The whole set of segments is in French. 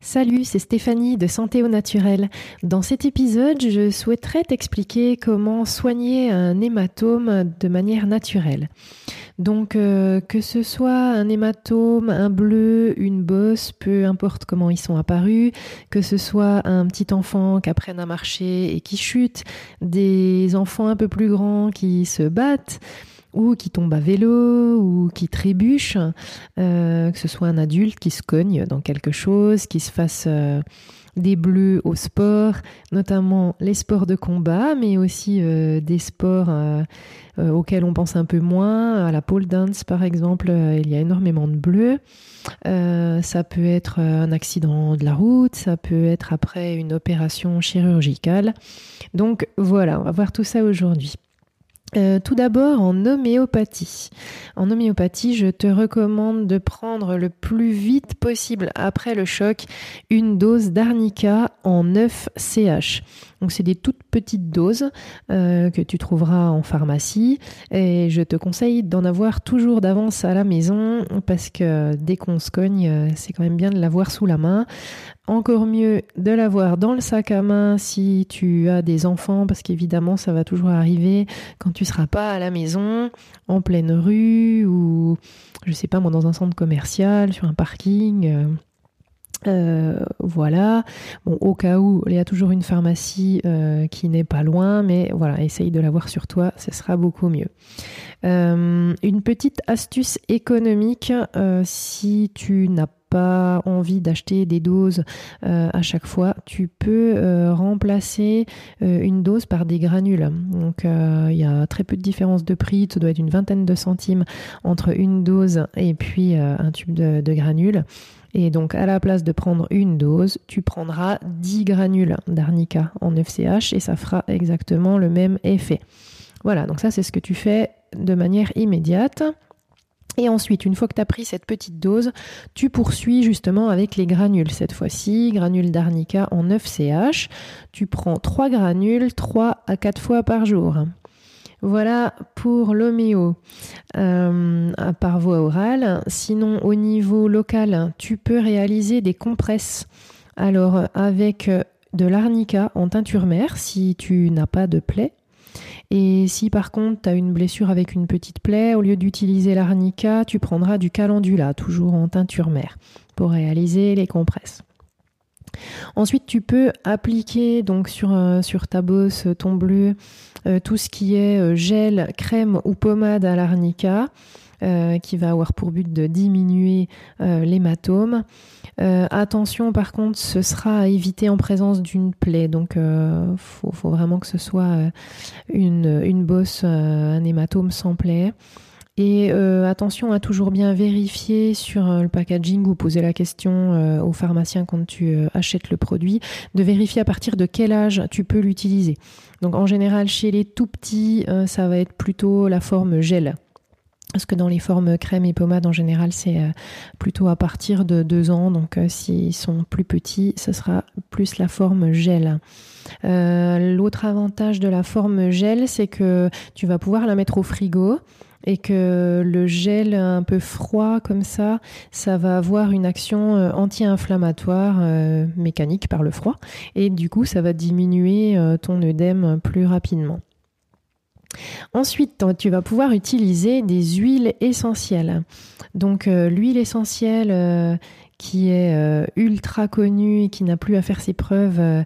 Salut, c'est Stéphanie de Santé au Naturel. Dans cet épisode, je souhaiterais t'expliquer comment soigner un hématome de manière naturelle. Donc, euh, que ce soit un hématome, un bleu, une bosse, peu importe comment ils sont apparus, que ce soit un petit enfant qui apprenne à marcher et qui chute, des enfants un peu plus grands qui se battent, ou qui tombe à vélo ou qui trébuche, euh, que ce soit un adulte qui se cogne dans quelque chose, qui se fasse euh, des bleus au sport, notamment les sports de combat, mais aussi euh, des sports auxquels on pense un peu moins. À la pole dance, par exemple, il y a énormément de bleus. ça peut être un accident de la route, ça peut être après une opération chirurgicale. Donc voilà, on va voir tout ça aujourd'hui. Euh, tout d'abord en homéopathie. En homéopathie, je te recommande de prendre le plus vite possible après le choc une dose d'arnica en 9 CH. Donc c'est des toutes petites doses euh, que tu trouveras en pharmacie et je te conseille d'en avoir toujours d'avance à la maison parce que dès qu'on se cogne, euh, c'est quand même bien de l'avoir sous la main. Encore mieux de l'avoir dans le sac à main si tu as des enfants parce qu'évidemment ça va toujours arriver quand tu seras pas à la maison, en pleine rue ou je sais pas moi dans un centre commercial, sur un parking. Euh, euh, voilà. Bon, au cas où, il y a toujours une pharmacie euh, qui n'est pas loin, mais voilà, essaye de l'avoir sur toi, ce sera beaucoup mieux. Une petite astuce économique, si tu n'as envie d'acheter des doses à chaque fois, tu peux remplacer une dose par des granules. Donc il y a très peu de différence de prix, ça doit être une vingtaine de centimes entre une dose et puis un tube de, de granules. Et donc, à la place de prendre une dose, tu prendras 10 granules d'arnica en FCH et ça fera exactement le même effet. Voilà, donc ça, c'est ce que tu fais de manière immédiate. Et ensuite, une fois que tu as pris cette petite dose, tu poursuis justement avec les granules. Cette fois-ci, granules d'arnica en 9CH. Tu prends 3 granules 3 à 4 fois par jour. Voilà pour l'homéo euh, par voie orale. Sinon, au niveau local, tu peux réaliser des compresses. Alors, avec de l'arnica en teinture mère, si tu n'as pas de plaie. Et si par contre tu as une blessure avec une petite plaie, au lieu d'utiliser l'arnica, tu prendras du calendula, toujours en teinture mère, pour réaliser les compresses. Ensuite, tu peux appliquer donc sur, euh, ta bosse, ton bleu, euh, tout ce qui est euh, gel, crème ou pommade à l'arnica. Qui va avoir pour but de diminuer l'hématome. attention, par contre, ce sera à éviter en présence d'une plaie. Donc, il faut, vraiment que ce soit une, bosse, un hématome sans plaie. Et euh, attention à toujours bien vérifier sur euh, le packaging ou poser la question euh, au pharmacien quand tu achètes le produit, de vérifier à partir de quel âge tu peux l'utiliser. Donc en général, chez les tout petits, ça va être plutôt la forme gel. Parce que dans les formes crème et pommade, en général, c'est plutôt à partir de 2 ans. Donc s'ils sont plus petits, ce sera plus la forme gel. L'autre avantage de la forme gel, c'est que tu vas pouvoir la mettre au frigo et que le gel un peu froid comme ça, ça va avoir une action euh, anti-inflammatoire euh, mécanique par le froid et du coup ça va diminuer euh, ton œdème plus rapidement. Ensuite, tu vas pouvoir utiliser des huiles essentielles. Donc l'huile essentielle qui est ultra connue et qui n'a plus à faire ses preuves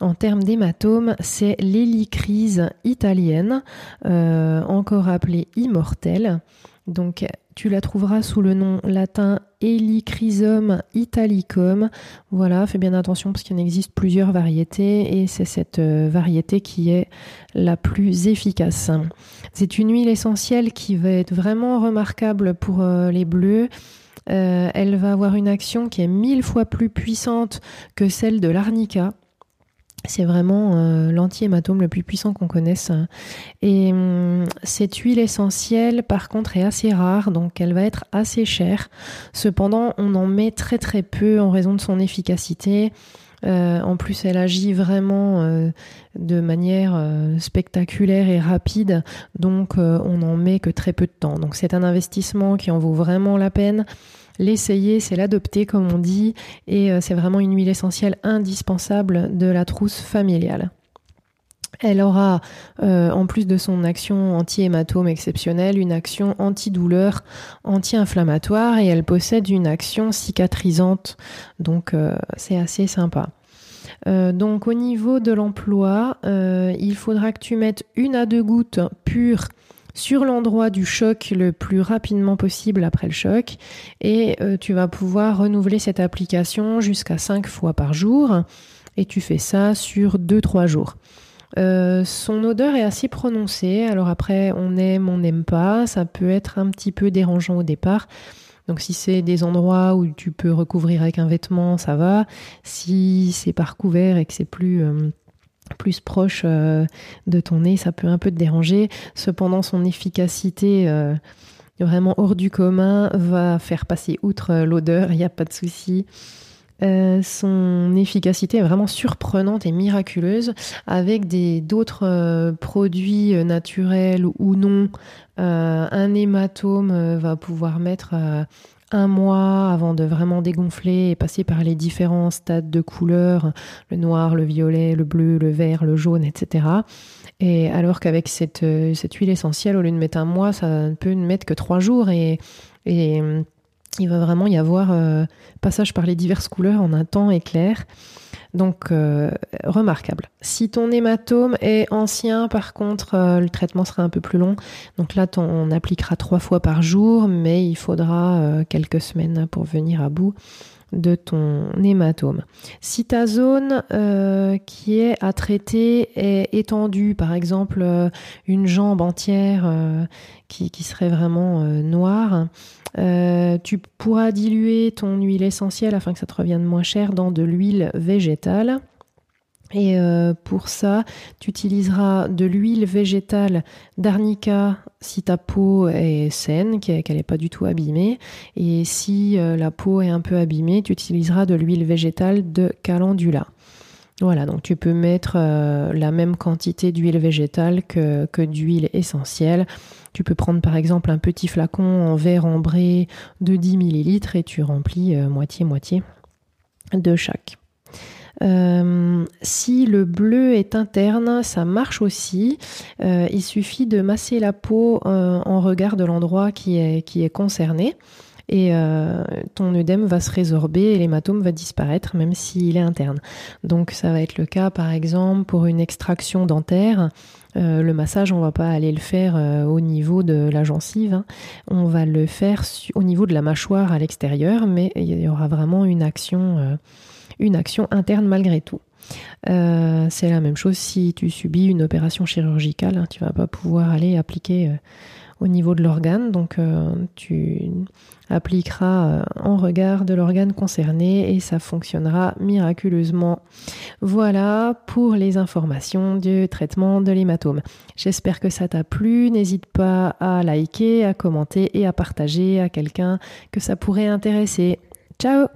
en termes d'hématome, c'est l'hélicryse italienne, euh, encore appelée immortelle. Donc tu la trouveras sous le nom latin Helichrysum italicum. Voilà, fais bien attention parce qu'il en existe plusieurs variétés et c'est cette euh, variété qui est la plus efficace. C'est une huile essentielle qui va être vraiment remarquable pour euh, les bleus. elle va avoir une action qui est mille fois plus puissante que celle de l'arnica. C'est vraiment euh, l'anti-hématome le plus puissant qu'on connaisse. Et hum, cette huile essentielle, par contre, est assez rare, donc elle va être assez chère. Cependant, on en met très très peu en raison de son efficacité. Euh, en plus, elle agit vraiment euh, de manière spectaculaire et rapide, donc on n'en met que très peu de temps. Donc c'est un investissement qui en vaut vraiment la peine. l'essayer, c'est l'adopter comme on dit, et c'est vraiment une huile essentielle indispensable de la trousse familiale. Elle aura, euh, en plus de son action anti-hématome exceptionnelle, une action anti-douleur, anti-inflammatoire et elle possède une action cicatrisante. Donc euh, c'est assez sympa. Euh, donc au niveau de l'emploi, il faudra que tu mettes une à deux gouttes pures sur l'endroit du choc le plus rapidement possible après le choc et tu vas pouvoir renouveler cette application jusqu'à cinq fois par jour et tu fais ça sur 2-3 jours. Euh, son odeur est assez prononcée. Alors après, on aime, on n'aime pas. Ça peut être un petit peu dérangeant au départ. Donc si c'est des endroits où tu peux recouvrir avec un vêtement, ça va. Si c'est par couvert et que c'est plus euh, plus proche euh, de ton nez, ça peut un peu te déranger. Cependant, son efficacité vraiment hors du commun va faire passer outre l'odeur, il n'y a pas de souci. Euh, son efficacité est vraiment surprenante et miraculeuse avec des d'autres euh, produits euh, naturels ou non. un hématome va pouvoir mettre un mois avant de vraiment dégonfler et passer par les différents stades de couleur, le noir, le violet, le bleu, le vert, le jaune, etc. Et alors qu'avec cette, huile essentielle, au lieu de mettre un mois, ça ne peut ne mettre que trois jours et, et il va vraiment y avoir euh, passage par les diverses couleurs en un temps éclair. Donc, euh, remarquable. Si ton hématome est ancien, par contre, euh, le traitement sera un peu plus long. Donc là, on appliquera trois fois par jour, mais il faudra quelques semaines pour venir à bout de ton hématome. Si ta zone qui est à traiter est étendue, par exemple une jambe entière qui, qui, serait vraiment noire, euh, tu pourras diluer ton huile essentielle afin que ça te revienne moins cher dans de l'huile végétale. Et euh, pour ça, tu utiliseras de l'huile végétale d'arnica si ta peau est saine, qu'elle n'est pas du tout abîmée. Et si euh, la peau est un peu abîmée, tu utiliseras de l'huile végétale de calendula. Voilà, donc tu peux mettre euh, la même quantité d'huile végétale que, d'huile essentielle. Tu peux prendre par exemple un petit flacon en verre ambré de 10 ml et tu remplis moitié-moitié de chaque. Euh, si le bleu est interne, ça marche aussi. il suffit de masser la peau en regard de l'endroit qui est, qui est concerné et euh, ton œdème va se résorber et l'hématome va disparaître même s'il est interne. Donc ça va être le cas par exemple pour une extraction dentaire. Euh, le massage, on va pas aller le faire euh, au niveau de la gencive, hein. on va le faire au niveau de la mâchoire à l'extérieur, mais il y aura vraiment une action, une action interne malgré tout. c'est la même chose si tu subis une opération chirurgicale, hein. tu vas pas pouvoir aller appliquer au niveau de l'organe. Donc euh, tu appliqueras euh, en regard de l'organe concerné et ça fonctionnera miraculeusement. Voilà pour les informations du traitement de l'hématome. J'espère que ça t'a plu. N'hésite pas à liker, à commenter et à partager à quelqu'un que ça pourrait intéresser. Ciao